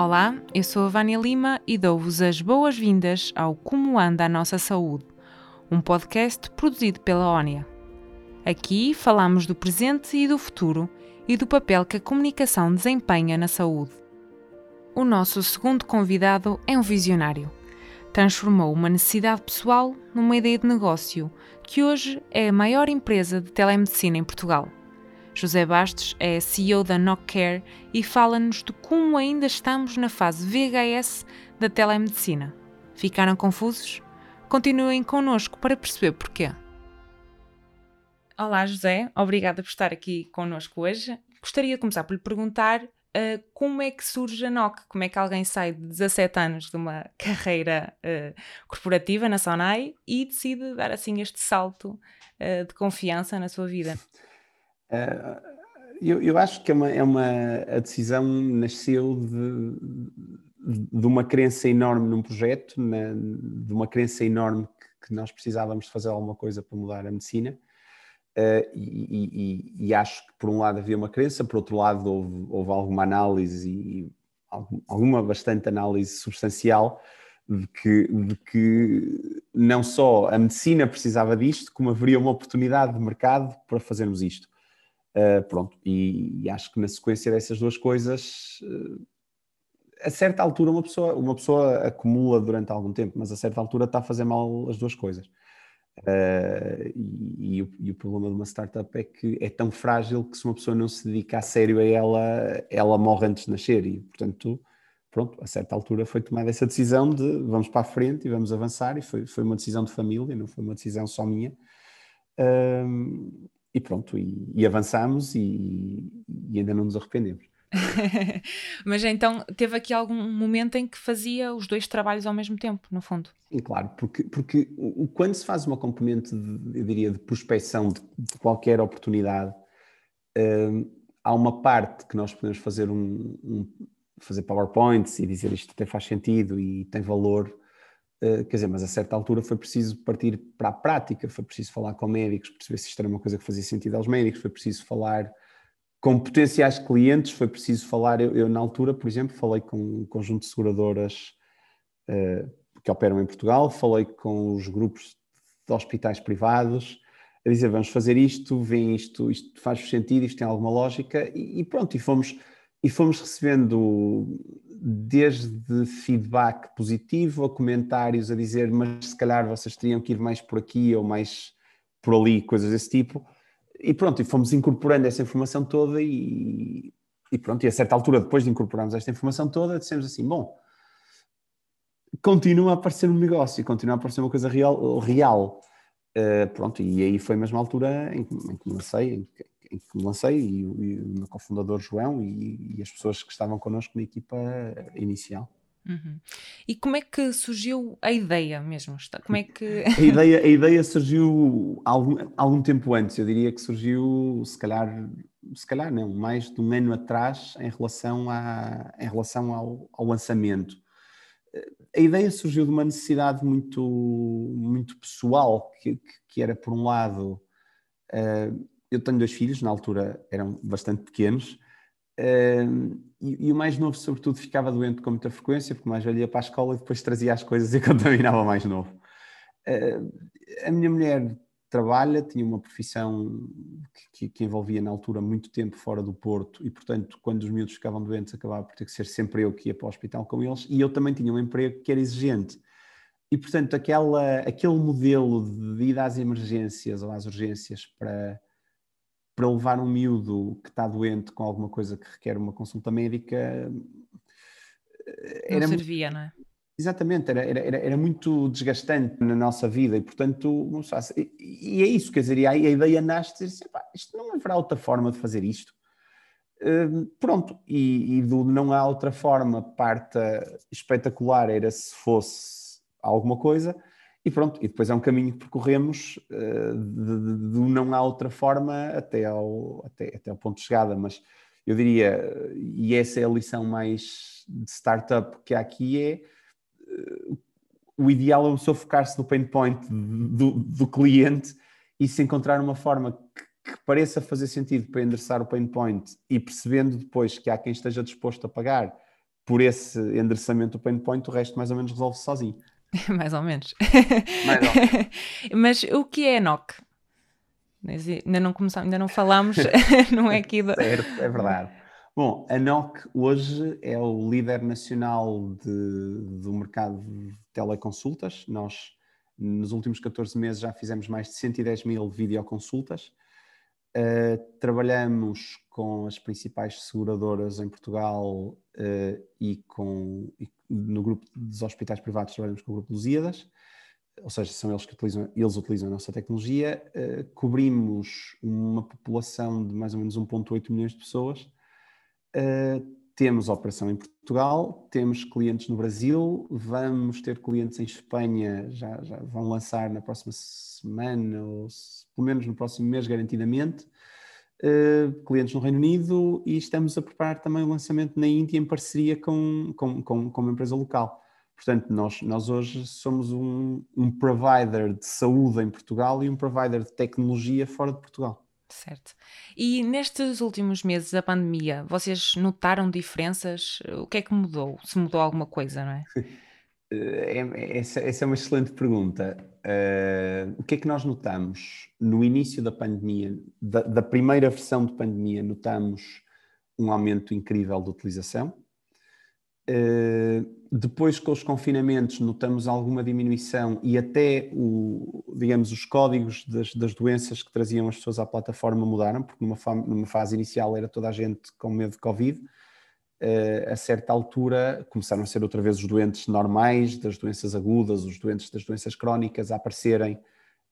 Olá, eu sou a Vânia Lima e dou-vos as boas-vindas ao Como Anda a Nossa Saúde, um podcast produzido pela ONIA. Aqui falamos do presente e do futuro e do papel que a comunicação desempenha na saúde. O nosso segundo convidado é um visionário. Transformou uma necessidade pessoal numa ideia de negócio, que hoje é a maior empresa de telemedicina em Portugal. José Bastos é CEO da NockCare e fala-nos de como ainda estamos na fase VHS da telemedicina. Ficaram confusos? Continuem connosco para perceber porquê. Olá, José. Obrigada por estar aqui connosco hoje. Gostaria de começar por lhe perguntar uh, como é que surge a NOC? Como é que alguém sai de 17 anos de uma carreira uh, corporativa na Sonai e decide dar assim este salto uh, de confiança na sua vida? Uh, eu, eu, acho que é uma, é uma, a decisão nasceu de, de uma crença enorme num projeto, na, de uma crença enorme que, que, nós precisávamos de fazer alguma coisa para mudar a medicina. Uh, e, e, e, acho que por um lado havia uma crença, por outro lado houve, houve alguma análise e alguma bastante análise substancial de que, de que não só a medicina precisava disto, como haveria uma oportunidade de mercado para fazermos isto. Uh, pronto, e, e, acho que na sequência dessas duas coisas, uh, a certa altura uma pessoa, uma pessoa acumula durante algum tempo, mas a certa altura está a fazer mal as duas coisas. Uh, e, e, o, e, o, problema de uma startup é que é tão frágil que se uma pessoa não se dedica a sério a ela, ela morre antes de nascer e, portanto, pronto, a certa altura foi tomada essa decisão de vamos para a frente e vamos avançar e foi, foi uma decisão de família, não foi uma decisão só minha. Uh, e pronto, e, e avançamos e, e, ainda não nos arrependemos. Mas então teve aqui algum momento em que fazia os dois trabalhos ao mesmo tempo, no fundo? Sim, claro, porque, porque quando se faz uma componente, de, eu diria, de prospecção de, de qualquer oportunidade, hum, há uma parte que nós podemos fazer um, um, fazer PowerPoints e dizer isto até faz sentido e tem valor, Uh, quer dizer, mas a certa altura foi preciso partir para a prática, foi preciso falar com médicos, perceber se isto era uma coisa que fazia sentido aos médicos, foi preciso falar com potenciais clientes, foi preciso falar, eu, eu na altura, por exemplo, falei com um conjunto de seguradoras uh, que operam em Portugal, falei com os grupos de hospitais privados, a dizer, vamos fazer isto, vem isto, isto faz sentido, isto tem alguma lógica, e, e pronto, e fomos, e fomos recebendo desde feedback positivo a comentários a dizer, mas se calhar vocês teriam que ir mais por aqui ou mais por ali, coisas desse tipo. E pronto, e fomos incorporando essa informação toda e, e pronto, e a certa altura, depois de incorporarmos esta informação toda, dissemos assim, bom, continua a aparecer um negócio, continua a aparecer uma coisa real, real. Uh, pronto, e aí foi a mesma altura em, em que comecei, em, em que lancei, e, e o meu cofundador João e, e, as pessoas que estavam connosco na equipa inicial. Uhum. E como é que surgiu a ideia mesmo? Como é que... a, ideia, a ideia surgiu algum, algum tempo antes, eu diria que surgiu se calhar, se calhar não, mais de um ano atrás em relação, a, em relação ao, ao lançamento. A ideia surgiu de uma necessidade muito, muito pessoal, que, que era por um lado... Uh, eu tenho dois filhos, na altura eram bastante pequenos, uh, e, e, o mais novo, sobretudo, ficava doente com muita frequência, porque o mais velho ia para a escola e depois trazia as coisas e contaminava mais novo. Uh, a minha mulher trabalha, tinha uma profissão que, que, envolvia na altura muito tempo fora do Porto e, portanto, quando os miúdos ficavam doentes, acabava por ter que ser sempre eu que ia para o hospital com eles e eu também tinha um emprego que era exigente. E, portanto, aquela, aquele modelo de ida às emergências ou às urgências para, para levar um miúdo que está doente com alguma coisa que requer uma consulta médica. Eh, era não servia, muito, não é? Exatamente, era, era, era, muito desgastante na nossa vida e, portanto, e, e é isso, quer dizer, e a, a ideia nasce de dizer assim, isto não haverá outra forma de fazer isto. Uh, pronto, e, e, do não há outra forma, parte espetacular era se fosse alguma coisa, e pronto, e depois é um caminho que percorremos uh, de, de, de, não há outra forma até ao, até, até ao ponto de chegada, mas eu diria, e essa é a lição mais de startup que há aqui, é uh, o ideal é uma pessoa focar-se no pain point do, do cliente e se encontrar uma forma que, que pareça fazer sentido para endereçar o pain point e percebendo depois que há quem esteja disposto a pagar por esse endereçamento do pain point, o resto mais ou menos resolve-se sozinho. mais ou menos. Mais ou menos. Mas o que é NOC? Ainda não começamos, ainda não falámos, não é aqui. Certo, é verdade. Bom, a NOC hoje é o líder nacional de, do mercado de teleconsultas. Nós, nos últimos 14 meses, já fizemos mais de 110 mil videoconsultas. Uh, trabalhamos com as principais seguradoras em Portugal uh, e, com, e no grupo dos hospitais privados trabalhamos com o grupo Lusíadas, ou seja, são eles que utilizam, eles utilizam a nossa tecnologia. Uh, cobrimos uma população de mais ou menos 1,8 milhões de pessoas. temos operação em Portugal, temos clientes no Brasil, vamos ter clientes em Espanha, já, já vão lançar na próxima semana, ou pelo menos no próximo mês, garantidamente. Uh, clientes no Reino Unido e estamos a preparar também o lançamento na Índia em parceria com, com, com, com uma empresa local. Portanto, nós, nós hoje somos um, um provider de saúde em Portugal e um provider de tecnologia fora de Portugal. Certo. E nestes últimos meses da pandemia, vocês notaram diferenças? O que é que mudou? Se mudou alguma coisa, não é? É, é, essa, essa, é uma excelente pergunta. Uh, o que é que nós notamos? No início da pandemia, da, da, primeira versão de pandemia, notamos um aumento incrível de utilização. Uh, depois, com os confinamentos, notamos alguma diminuição e até, o, digamos, os códigos das, das doenças que traziam as pessoas à plataforma mudaram, porque numa, numa fase inicial era toda a gente com medo de Covid a certa altura começaram a ser outra vez os doentes normais, das doenças agudas, os doentes das doenças crónicas a aparecerem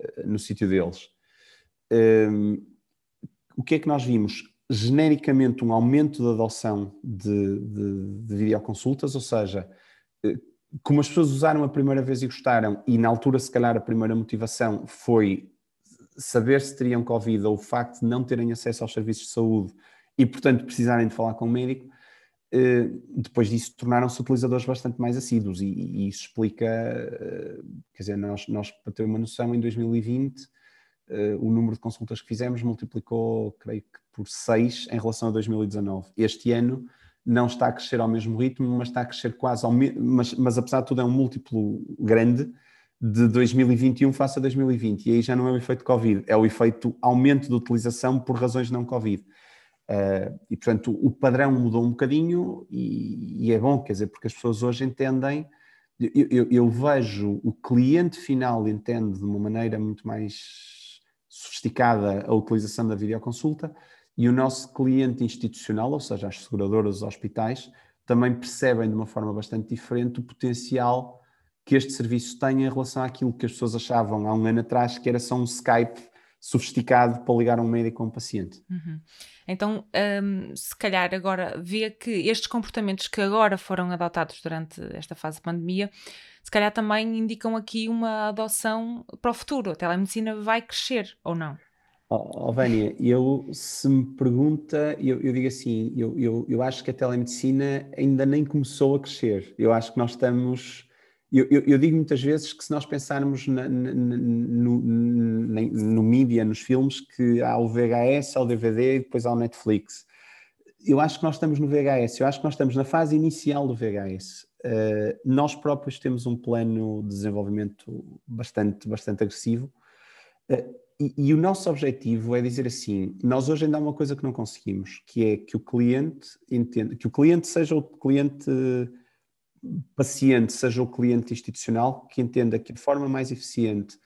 uh, no sítio deles. Ehm, o que é que nós vimos? Genericamente, um aumento da adoção de, de, de videoconsultas, ou seja, uh, como as pessoas usaram a primeira vez e gostaram, e na altura, se calhar, a primeira motivação foi saber se teriam Covid ou o facto de não terem acesso aos serviços de saúde e, portanto, precisarem de falar com o médico, eh, depois disso tornaram-se utilizadores bastante mais assíduos e, e isso explica, eh, quer dizer, nós, nós, para ter uma noção, em 2020 eh, o número de consultas que fizemos multiplicou, creio que por 6 em relação a 2019. Este ano não está a crescer ao mesmo ritmo, mas está a crescer quase ao mesmo, mas, mas apesar de tudo é um múltiplo grande de 2021 face a 2020 e aí já não é o efeito Covid, é o efeito aumento de utilização por razões não Covid. Uh, e, portanto, o padrão mudou um bocadinho e, e, é bom, quer dizer, porque as pessoas hoje entendem. Eu, eu, eu, vejo o cliente final entende de uma maneira muito mais sofisticada a utilização da videoconsulta e o nosso cliente institucional, ou seja, as seguradoras, os hospitais, também percebem de uma forma bastante diferente o potencial que este serviço tem em relação àquilo que as pessoas achavam há um ano atrás, que era só um Skype sofisticado para ligar um médico a um paciente. Uhum. Então, um, se calhar agora vê que estes comportamentos que agora foram adotados durante esta fase de pandemia, se calhar também indicam aqui uma adoção para o futuro. A telemedicina vai crescer ou não? Oh, oh Vânia, eu se me pergunta, eu, eu digo assim, eu, eu, eu acho que a telemedicina ainda nem começou a crescer. Eu acho que nós estamos eu, eu, digo muitas vezes que se nós pensarmos na, na, no, no mídia, nos filmes, que há o VHS, há o DVD e depois há o Netflix. Eu acho que nós estamos no VHS, eu acho que nós estamos na fase inicial do VHS. Uh, nós próprios temos um plano de desenvolvimento bastante, bastante agressivo. Uh, e, e, o nosso objetivo é dizer assim: nós hoje ainda há uma coisa que não conseguimos, que é que o cliente entenda, que o cliente seja o cliente paciente seja o cliente institucional que entenda que a forma mais eficiente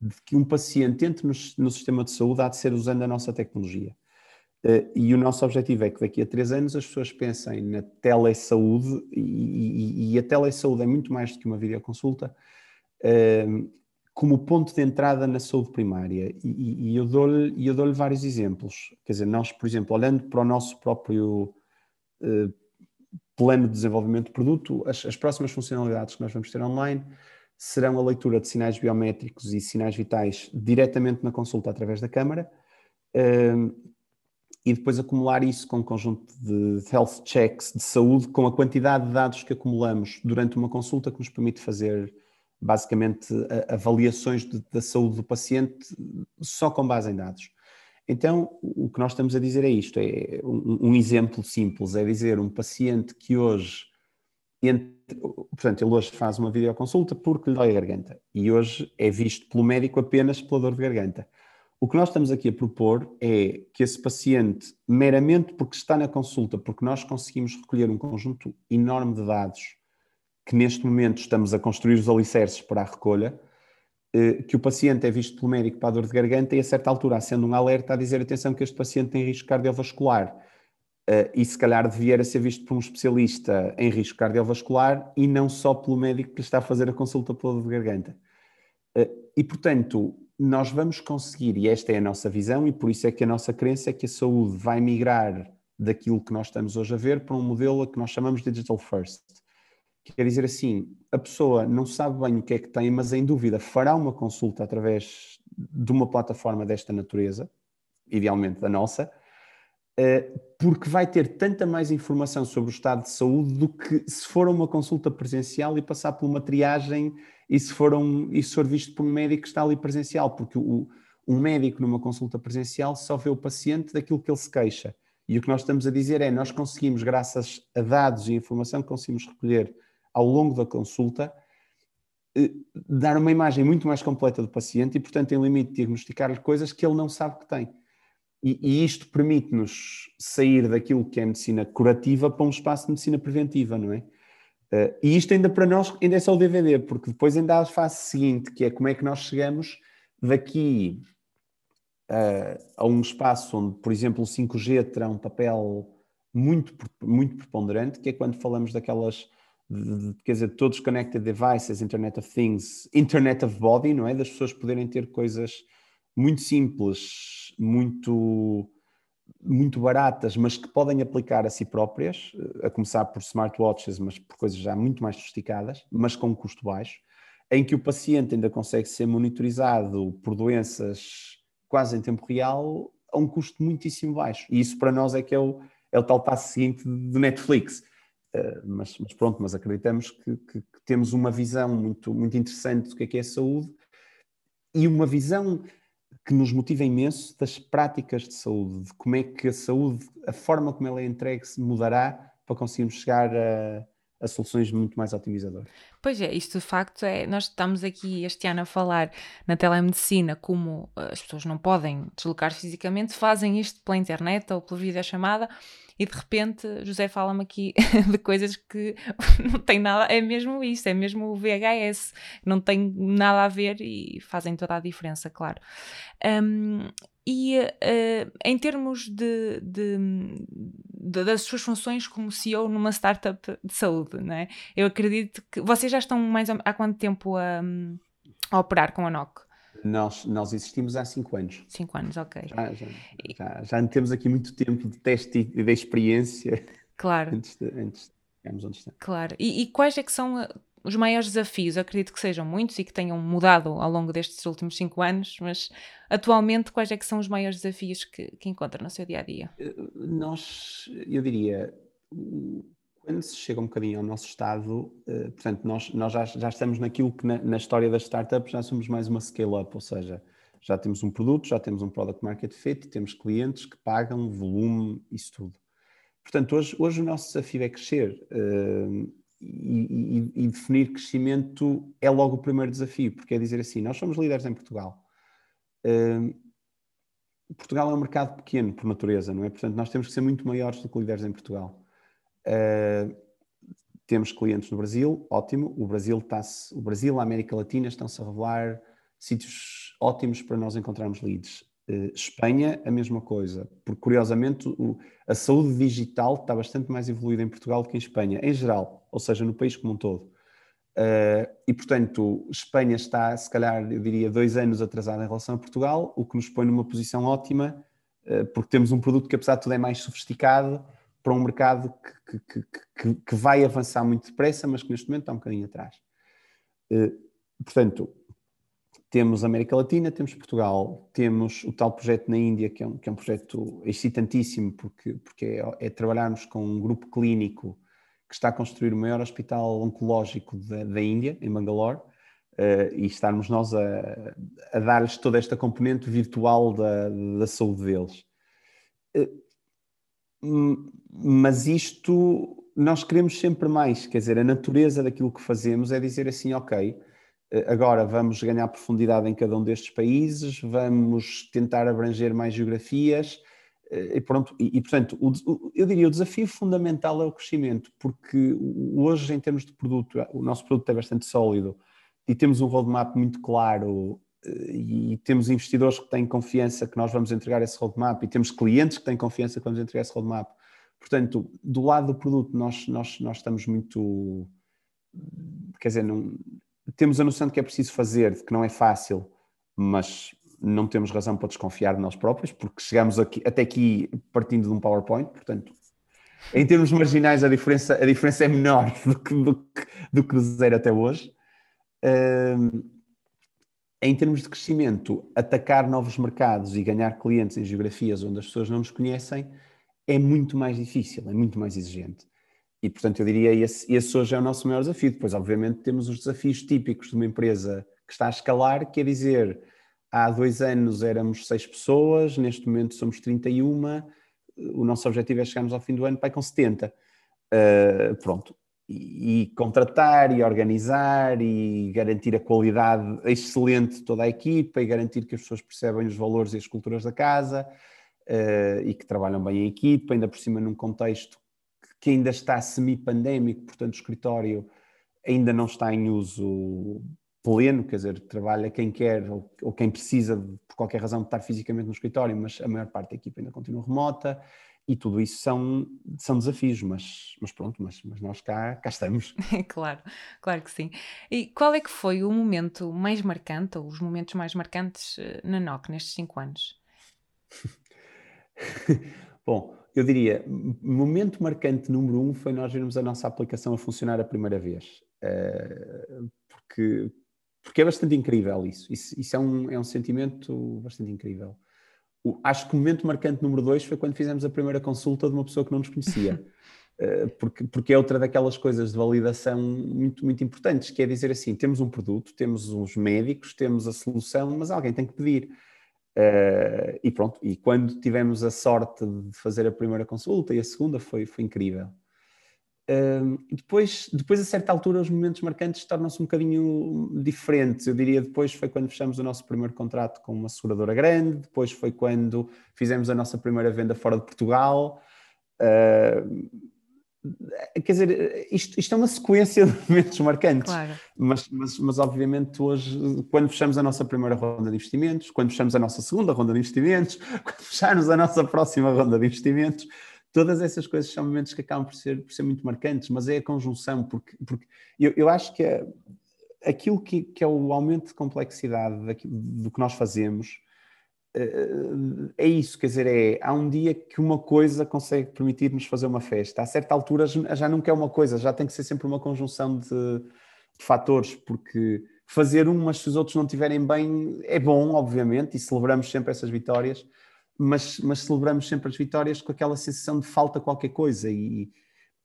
de que um paciente entre no, no sistema de saúde há de ser usando a nossa tecnologia. Uh, e o nosso objetivo é que daqui a três anos as pessoas pensem na telesaúde, e, e, e a telesaúde é muito mais do que uma videoconsulta, uh, como ponto de entrada na saúde primária. E, e eu dou-lhe dou vários exemplos. Quer dizer, nós, por exemplo, olhando para o nosso próprio uh, plano de desenvolvimento de produto, as, as, próximas funcionalidades que nós vamos ter online serão a leitura de sinais biométricos e sinais vitais diretamente na consulta através da câmara um, e depois acumular isso com um conjunto de health checks de saúde com a quantidade de dados que acumulamos durante uma consulta que nos permite fazer basicamente avaliações de, da saúde do paciente só com base em dados. Então, o que nós estamos a dizer é isto: é um, um, exemplo simples, é dizer um paciente que hoje entre, portanto, ele hoje faz uma videoconsulta porque lhe dói a garganta e hoje é visto pelo médico apenas pela dor de garganta. O que nós estamos aqui a propor é que esse paciente, meramente porque está na consulta, porque nós conseguimos recolher um conjunto enorme de dados que neste momento estamos a construir os alicerces para a recolha, que o paciente é visto pelo médico para a dor de garganta e a certa altura, sendo um alerta a dizer atenção que este paciente tem risco cardiovascular uh, e se calhar devia ser visto por um especialista em risco cardiovascular e não só pelo médico que lhe está a fazer a consulta pela dor de garganta. Uh, e, portanto, nós vamos conseguir, e esta é a nossa visão, e por isso é que a nossa crença é que a saúde vai migrar daquilo que nós estamos hoje a ver para um modelo que nós chamamos digital first. Quer dizer assim, a pessoa não sabe bem o que é que tem, mas em dúvida fará uma consulta através de uma plataforma desta natureza, idealmente da nossa, eh, porque vai ter tanta mais informação sobre o estado de saúde do que se for uma consulta presencial e passar por uma triagem e se for, um, e se for visto por um médico que está ali presencial, porque o, um médico numa consulta presencial só vê o paciente daquilo que ele se queixa. E o que nós estamos a dizer é, nós conseguimos, graças a dados e informação que conseguimos recolher ao longo da consulta, eh, dar uma imagem muito mais completa do paciente e, portanto, em limite, diagnosticar-lhe coisas que ele não sabe que tem. E, e isto permite-nos sair daquilo que é medicina curativa para um espaço de medicina preventiva, não é? Uh, e isto ainda para nós ainda é só o DVD, porque depois ainda há a fase seguinte, que é como é que nós chegamos daqui uh, a um espaço onde, por exemplo, o 5G terá um papel muito, muito preponderante, que é quando falamos daquelas, de, quer dizer, todos connected devices, Internet of Things, Internet of Body, não é? Das pessoas poderem ter coisas muito simples, muito, muito baratas, mas que podem aplicar a si próprias, eh, a começar por smartwatches, mas por coisas já muito mais sofisticadas, mas com um custo baixo, em que o paciente ainda consegue ser monitorizado por doenças quase em tempo real a um custo muitíssimo baixo. E isso para nós é que é o, é o tal passo seguinte de Netflix. Uh, mas, mas, pronto, mas acreditamos que, que, que, temos uma visão muito, muito interessante do que é que é a saúde e uma visão que nos motiva imenso das práticas de saúde, de como é que a saúde, a forma como ela é entregue, se mudará para conseguirmos chegar a, a soluções muito mais otimizadoras. Pois é, isto de facto é. Nós estamos aqui este ano a falar na telemedicina como eh, as pessoas não podem deslocar fisicamente, fazem isto pela internet ou pela videochamada e de repente José fala-me aqui de coisas que não tem nada, é mesmo isso, é mesmo o VHS, não tem nada a ver e fazem toda a diferença, claro. Um, e uh, em termos de, de, de, das suas funções como CEO numa startup de saúde, né? eu acredito que vocês já estão mais há quanto tempo a, a operar com a NOC? Nós, nós existimos há cinco anos. Cinco anos, ok. Já, já, já, já temos aqui muito tempo de teste e de experiência. Claro. Antes de, antes de chegarmos onde estamos. Claro. E, e, quais é que são eh, os maiores desafios? Acredito que sejam muitos e que tenham mudado ao longo destes últimos cinco anos, mas atualmente quais é que são os maiores desafios que, que encontra no seu dia-a-dia? -dia? Eh, nós, eu diria, quando se chega um bocadinho ao nosso estado, uh, portanto, nós, nós já, já, estamos naquilo que na, na, história das startups já somos mais uma scale-up, ou seja, já temos um produto, já temos um product market fit, temos clientes que pagam volume, isso tudo. Portanto, hoje, hoje o nosso desafio é crescer uh, e, e, e, definir crescimento é logo o primeiro desafio, porque é dizer assim, nós somos líderes em Portugal. Uh, Portugal é um mercado pequeno por natureza, não é? Portanto, nós temos que ser muito maiores do que líderes em Portugal. Uh, temos clientes no Brasil, ótimo. O Brasil, está o Brasil a América Latina estão-se a revelar sítios ótimos para nós encontrarmos leads. Uh, Espanha, a mesma coisa, porque curiosamente o, a saúde digital está bastante mais evoluída em Portugal do que em Espanha, em geral, ou seja, no país como um todo. Uh, e portanto, Espanha está, se calhar, eu diria, dois anos atrasada em relação a Portugal, o que nos põe numa posição ótima, uh, porque temos um produto que, apesar de tudo, é mais sofisticado para um mercado que, que, que, que, vai avançar muito depressa, mas que neste momento está um bocadinho atrás. Uh, portanto, temos América Latina, temos Portugal, temos o tal projeto na Índia, que é um, que é um projeto excitantíssimo, porque, porque é, é, trabalharmos com um grupo clínico que está a construir o maior hospital oncológico da, da Índia, em Bangalore, uh, e estarmos nós a, a dar-lhes toda esta componente virtual da, da saúde deles. Uh, mas isto nós queremos sempre mais, quer dizer, a natureza daquilo que fazemos é dizer assim, ok, eh, agora vamos ganhar profundidade em cada um destes países, vamos tentar abranger mais geografias, eh, e pronto, e, e portanto, o, eu diria o desafio fundamental é o crescimento, porque hoje, em termos de produto, o nosso produto é bastante sólido e temos um roadmap muito claro eh, e temos investidores que têm confiança que nós vamos entregar esse roadmap e temos clientes que têm confiança que vamos entregar esse roadmap. Portanto, do lado do produto, nós, nós, nós estamos muito. Quer dizer, não, temos a noção de que é preciso fazer, que não é fácil, mas não temos razão para desconfiar de nós próprios, porque chegamos aqui, até aqui partindo de um PowerPoint, portanto, em termos marginais a diferença, a diferença é menor do que, do que, do que de zero até hoje. Um, em termos de crescimento, atacar novos mercados e ganhar clientes em geografias onde as pessoas não nos conhecem é muito mais difícil, é muito mais exigente. E, portanto, eu diria esse, esse hoje é o nosso maior desafio. Depois, obviamente, temos os desafios típicos de uma empresa que está a escalar, quer dizer, há dois anos éramos seis pessoas, neste momento somos 31, o nosso objetivo é chegarmos ao fim do ano para com 70. Uh, ah, pronto. E, e, contratar e organizar e garantir a qualidade excelente de toda a equipa e garantir que as pessoas percebem os valores e as culturas da casa uh, e que trabalham bem em equipa, ainda por cima num contexto que ainda está semi-pandémico, portanto o escritório ainda não está em uso pleno, quer dizer, trabalha quem quer ou, ou, quem precisa, por qualquer razão, de estar fisicamente no escritório, mas a maior parte da equipa ainda continua remota e tudo isso são, são desafios, mas, mas pronto, mas, mas nós cá, cá estamos. claro, claro que sim. E qual é que foi o momento mais marcante, ou os momentos mais marcantes eh, na NOC nestes cinco anos? Bom, eu diria, momento marcante número um foi nós vermos a nossa aplicação a funcionar a primeira vez. Uh, porque, porque é bastante incrível isso. Isso, isso é, um, é um sentimento bastante incrível. O, acho que o momento marcante número dois foi quando fizemos a primeira consulta de uma pessoa que não nos conhecia. uh, porque, porque é outra daquelas coisas de validação muito, muito importantes, que é dizer assim, temos um produto, temos os médicos, temos a solução, mas alguém tem que pedir. Uh, e pronto, e quando tivemos a sorte de fazer a primeira consulta e a segunda foi, foi incrível. Uh, depois, depois, a certa altura, os momentos marcantes tornam-se um bocadinho diferentes. Eu diria depois foi quando fechamos o nosso primeiro contrato com uma seguradora grande, depois foi quando fizemos a nossa primeira venda fora de Portugal. Uh, quer dizer, isto, isto, é uma sequência de momentos marcantes, claro. mas, mas, mas, obviamente hoje, quando fechamos a nossa primeira ronda de investimentos, quando fechamos a nossa segunda ronda de investimentos, quando fecharmos a nossa próxima ronda de investimentos, todas essas coisas são momentos que acabam por ser, por ser muito marcantes, mas é a conjunção, porque, porque eu, eu acho que é, aquilo que, que, é o aumento de complexidade do que nós fazemos, é isso, quer dizer, é, há um dia que uma coisa consegue permitir-nos fazer uma festa, a certa altura já nunca é uma coisa, já tem que ser sempre uma conjunção de, de fatores, porque fazer um, mas se os outros não estiverem bem, é bom, obviamente, e celebramos sempre essas vitórias, mas, mas celebramos sempre as vitórias com aquela sensação de falta qualquer coisa, e,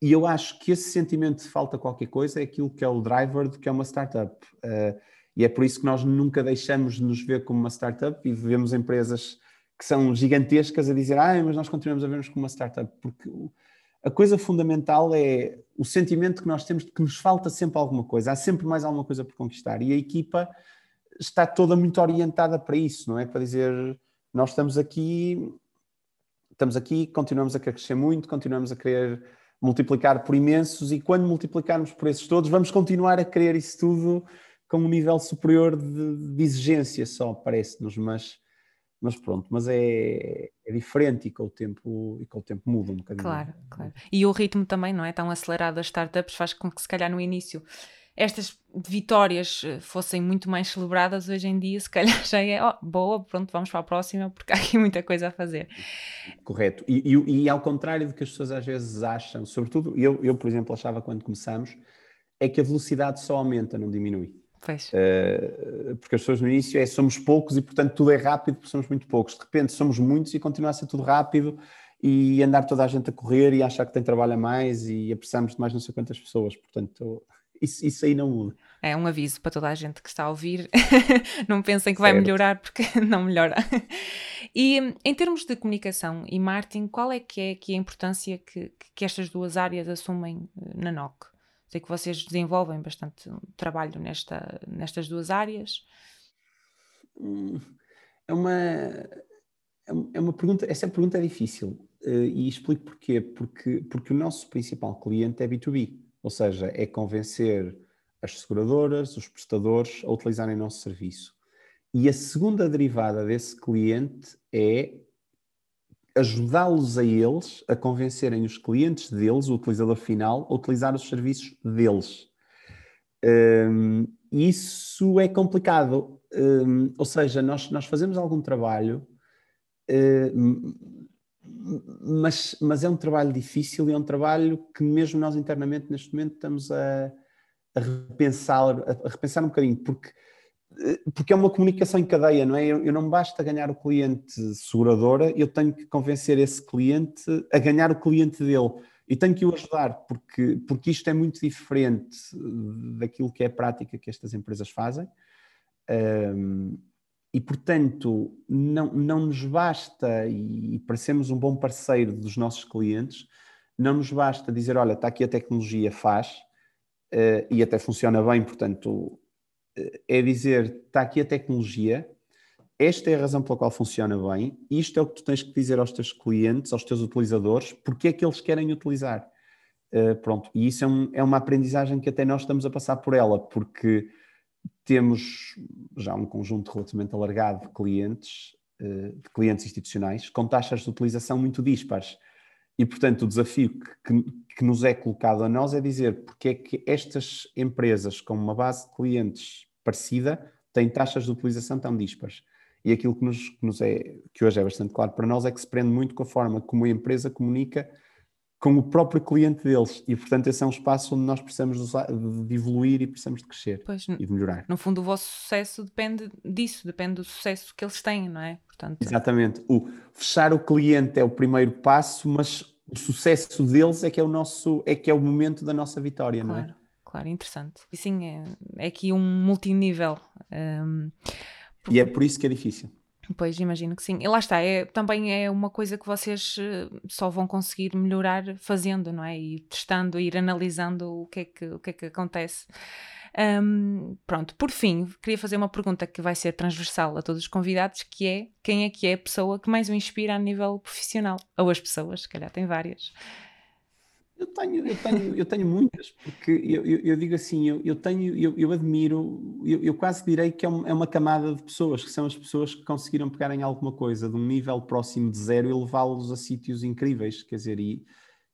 e eu acho que esse sentimento de falta qualquer coisa é aquilo que é o driver do que é uma startup. Uh, e é por isso que nós nunca deixamos de nos ver como uma startup e vemos empresas que são gigantescas a dizer, ah, mas nós continuamos a ver-nos como uma startup, porque a coisa fundamental é o sentimento que nós temos de que nos falta sempre alguma coisa, há sempre mais alguma coisa por conquistar e a equipa está toda muito orientada para isso, não é? Para dizer, nós estamos aqui, estamos aqui, continuamos a crescer muito, continuamos a querer multiplicar por imensos e quando multiplicarmos por esses todos, vamos continuar a querer isso tudo com um nível superior de, de exigência só, parece-nos, mas, mas pronto, mas é, é diferente e com o tempo e com o tempo muda um bocadinho. Claro, claro. E o ritmo também, não é? Tão acelerado das startups faz com que se calhar no início estas vitórias eh, fossem muito mais celebradas hoje em dia, se calhar já é oh, boa, pronto, vamos para a próxima, porque há aqui muita coisa a fazer. Correto. E, e, e ao contrário do que as pessoas às vezes acham, sobretudo eu, eu, por exemplo, achava quando começamos, é que a velocidade só aumenta, não diminui. Pois. Uh, porque as pessoas no início é somos poucos e portanto tudo é rápido porque somos muito poucos. De repente somos muitos e continua a ser tudo rápido e andar toda a gente a correr e achar que tem trabalho a mais e apressamos de mais não sei quantas pessoas. Portanto, isso, isso aí não muda. É um aviso para toda a gente que está a ouvir. não pensem que vai melhorar, porque não melhora. E em termos de comunicação e marketing, qual é que é aqui a importância que, que estas duas áreas assumem eh, na NOC? Sei que vocês desenvolvem bastante trabalho nesta, nestas duas áreas. Hum, é uma, é uma pergunta, essa pergunta é difícil eh, e explico porquê. Porque, porque o nosso principal cliente é B2B, ou seja, é convencer as seguradoras, os prestadores a utilizarem nosso serviço. E a segunda derivada desse cliente é ajudá-los a eles a convencerem os clientes deles, o utilizador final, a utilizar os serviços deles. Um, isso é complicado. Um, ou seja, nós, nós fazemos algum trabalho, um, mas, mas é um trabalho difícil e é um trabalho que mesmo nós internamente neste momento estamos a, a repensar, a repensar um bocadinho, porque, porque é uma comunicação em cadeia, não é? Eu, eu não basta ganhar o cliente seguradora, eu tenho que convencer esse cliente a ganhar o cliente dele e tenho que o ajudar, porque, porque isto é muito diferente daquilo que é a prática que estas empresas fazem. E, portanto, não, não nos basta, e para sermos um bom parceiro dos nossos clientes, não nos basta dizer: olha, está aqui a tecnologia, faz, uh, e até funciona bem, portanto, uh, é dizer, está aqui a tecnologia, esta é a razão pela qual funciona bem, isto é o que tu tens que dizer aos teus clientes, aos teus utilizadores, porque é que eles querem utilizar. Uh, pronto, e isso é, um, é, uma aprendizagem que até nós estamos a passar por ela, porque temos já um conjunto relativamente alargado de clientes, de clientes institucionais, com taxas de utilização muito dispares. E, portanto, o desafio que, que, nos é colocado a nós é dizer porque é que estas empresas com uma base de clientes parecida têm taxas de utilização tão dispares. E aquilo que, nos, que, nos é, que hoje é bastante claro para nós é que se prende muito com a forma como a empresa comunica com o próprio cliente deles. E, portanto, esse é um espaço onde nós precisamos de evoluir e precisamos de crescer pois, e de melhorar. No fundo, o vosso sucesso depende disso, depende do sucesso que eles têm, não é? Portanto... Exatamente. O fechar o cliente é o primeiro passo, mas o sucesso deles é que é o nosso, é que é o momento da nossa vitória, claro, não é? Claro, interessante. E sim, é, é aqui um multinível. Um... E é por isso que é difícil. Pois, imagino que sim. E lá está, é, também é uma coisa que vocês eh, só vão conseguir melhorar fazendo, não é? E testando, ir analisando o que é que, o que, é que acontece. Um, pronto, por fim, queria fazer uma pergunta que vai ser transversal a todos os convidados, que é quem é que é a pessoa que mais o inspira a nível profissional? Ou as pessoas, se calhar tem várias. Eu tenho, eu tenho, eu tenho muitas, porque eu, eu, eu digo assim, eu, eu tenho, eu, eu admiro, eu, eu quase direi que é, um, é, uma camada de pessoas, que são as pessoas que conseguiram pegar em alguma coisa de um nível próximo de zero e levá-los a sítios incríveis, quer dizer, e,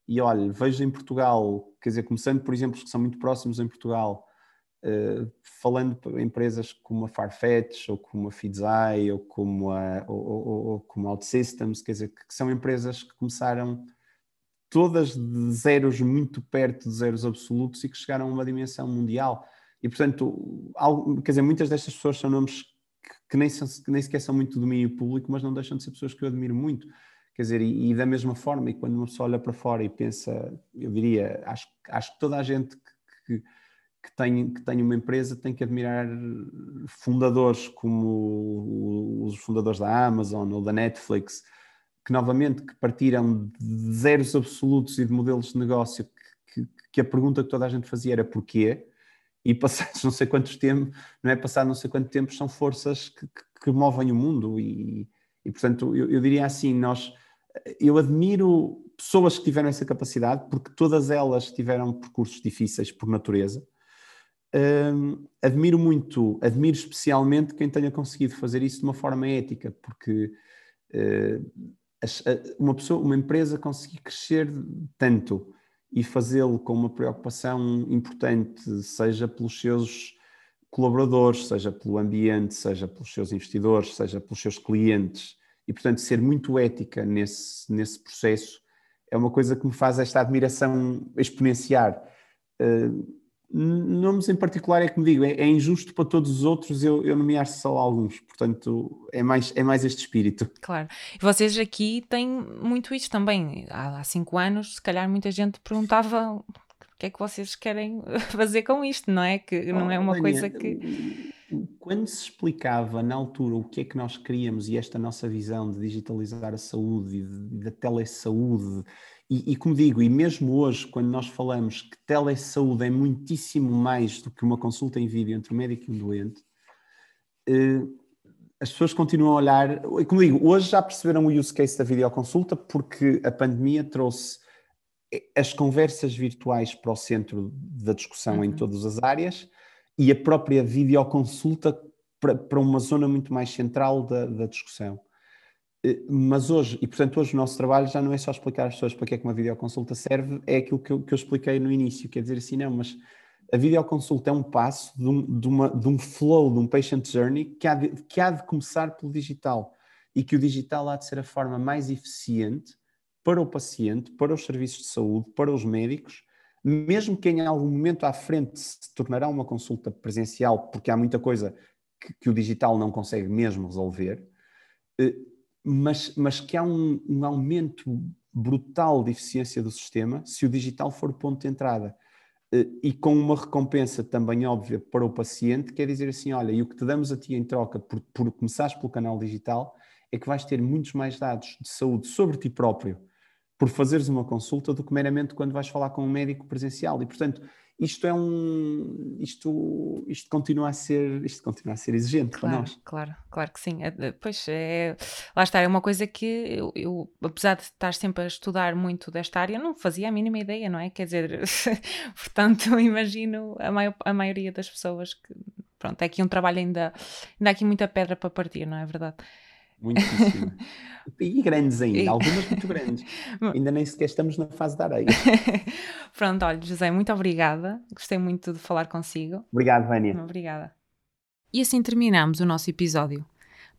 e olha, vejo em Portugal, quer dizer, começando por exemplos que são muito próximos em Portugal, uh, falando para empresas como a Farfetch, ou como a Fidzai, ou como a, ou, ou, ou como a OutSystems, quer dizer, que são empresas que começaram todas de zeros muito perto de zeros absolutos e que chegaram a uma dimensão mundial. E, portanto, algo, quer dizer, muitas destas pessoas são nomes que, que, nem, são, que nem sequer são muito do domínio público, mas não deixam de ser pessoas que eu admiro muito. Quer dizer, e, e da mesma forma, e quando uma pessoa olha para fora e pensa, eu diria, acho, acho que toda a gente que, que que tem, que tem uma empresa tem que admirar fundadores como os fundadores da Amazon ou da Netflix, que novamente que partiram de zeros absolutos e de modelos de negócio que, que, que, a pergunta que toda a gente fazia era porquê? E passados não sei quantos tempos, não é? Passado não sei quanto tempo, são forças que, que movem o mundo e, e portanto eu, eu, diria assim, nós eu admiro pessoas que tiveram essa capacidade porque todas elas tiveram percursos difíceis por natureza. Um, admiro muito, admiro especialmente quem tenha conseguido fazer isso de uma forma ética porque uh, uma pessoa, uma empresa conseguir crescer tanto e fazê-lo com uma preocupação importante, seja pelos seus colaboradores, seja pelo ambiente, seja pelos seus investidores, seja pelos seus clientes, e portanto ser muito ética nesse, nesse processo, é uma coisa que me faz esta admiração exponenciar. Uh, Nomes em particular é que me digo, é, é, injusto para todos os outros eu, eu nomear só alguns, portanto é mais, é mais este espírito. Claro, e vocês aqui têm muito isso também. Há, há cinco anos, se calhar muita gente perguntava que é que vocês querem fazer com isto, não é? Que não é uma coisa que. Quando se explicava na altura o que é que nós queríamos e esta nossa visão de digitalizar a saúde e da telesaúde, e, e como digo, e mesmo hoje, quando nós falamos que telesaúde é muitíssimo mais do que uma consulta em vídeo entre um médico e um doente, eh, as pessoas continuam a olhar. Como digo, hoje já perceberam o use case da videoconsulta porque a pandemia trouxe as conversas virtuais para o centro da discussão uhum. em todas as áreas e a própria videoconsulta para, para uma zona muito mais central da, da, discussão. Eh, mas hoje, e portanto hoje o nosso trabalho já não é só explicar às pessoas para que é que uma videoconsulta serve, é aquilo que eu, que eu expliquei no início, quer dizer assim, não, mas a videoconsulta é um passo de um, de, uma, de um flow, de um patient journey que há, de, que há de começar pelo digital. E que o digital há de ser a forma mais eficiente para o paciente, para os serviços de saúde, para os médicos, mesmo que em algum momento à frente se tornará uma consulta presencial, porque há muita coisa que, que o digital não consegue mesmo resolver, eh, mas, mas que há um, um aumento brutal de eficiência do sistema se o digital for ponto de entrada. Eh, e com uma recompensa também óbvia para o paciente, quer dizer assim, olha, e o que te damos a ti em troca por, por começares pelo canal digital é que vais ter muitos mais dados de saúde sobre ti próprio por fazeres uma consulta do que meramente quando vais falar com um médico presencial. E, portanto, isto é um isto isto continua a ser isto continua a ser exigente claro, para nós. claro claro que sim. É, pois é lá está é uma coisa que eu, eu, apesar de estar sempre a estudar muito desta área não fazia a mínima ideia não é? Quer dizer portanto imagino a, maior, a maioria das pessoas que pronto é aqui um trabalho ainda ainda há aqui muita pedra para partir não é verdade Muitíssimo. e grandes ainda, algumas muito grandes. ainda nem sequer estamos na fase da areia. Pronto, olha, José, muito obrigada. Gostei muito de falar consigo. Obrigado, Vânia. Obrigada. E assim terminamos o nosso episódio.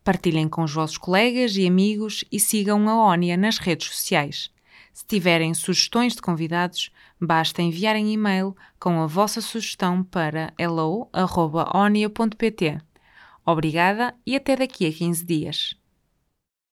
Partilhem com os vossos colegas e amigos e sigam a ONIA nas redes sociais. Se tiverem sugestões de convidados, basta enviarem e-mail com a vossa sugestão para hello.onia.pt. Obrigada e até daqui a 15 dias.